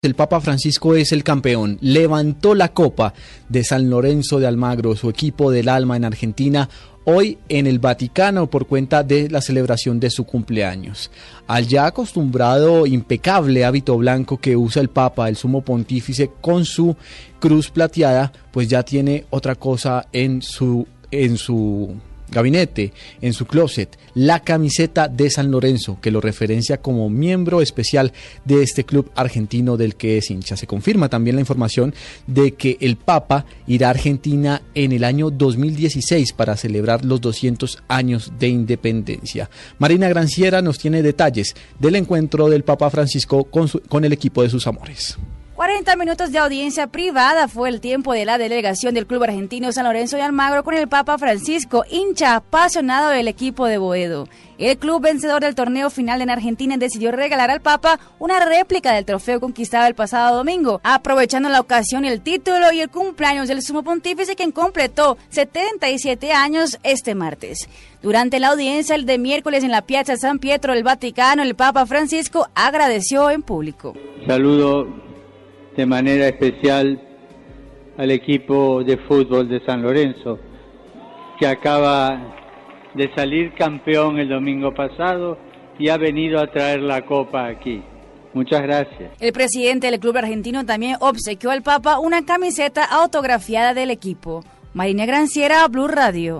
El Papa Francisco es el campeón. Levantó la copa de San Lorenzo de Almagro, su equipo del alma en Argentina, hoy en el Vaticano por cuenta de la celebración de su cumpleaños. Al ya acostumbrado impecable hábito blanco que usa el Papa, el sumo pontífice, con su cruz plateada, pues ya tiene otra cosa en su en su gabinete, en su closet, la camiseta de San Lorenzo, que lo referencia como miembro especial de este club argentino del que es hincha. Se confirma también la información de que el Papa irá a Argentina en el año 2016 para celebrar los 200 años de independencia. Marina Granciera nos tiene detalles del encuentro del Papa Francisco con, su, con el equipo de sus amores. 40 minutos de audiencia privada fue el tiempo de la delegación del Club Argentino San Lorenzo de Almagro con el Papa Francisco, hincha apasionado del equipo de Boedo. El club vencedor del torneo final en Argentina decidió regalar al Papa una réplica del trofeo conquistado el pasado domingo, aprovechando la ocasión, el título y el cumpleaños del sumo pontífice quien completó 77 años este martes. Durante la audiencia el de miércoles en la Piazza San Pietro del Vaticano, el Papa Francisco agradeció en público. Saludo de manera especial al equipo de fútbol de San Lorenzo, que acaba de salir campeón el domingo pasado y ha venido a traer la copa aquí. Muchas gracias. El presidente del club argentino también obsequió al Papa una camiseta autografiada del equipo. Marina Granciera, Blue Radio.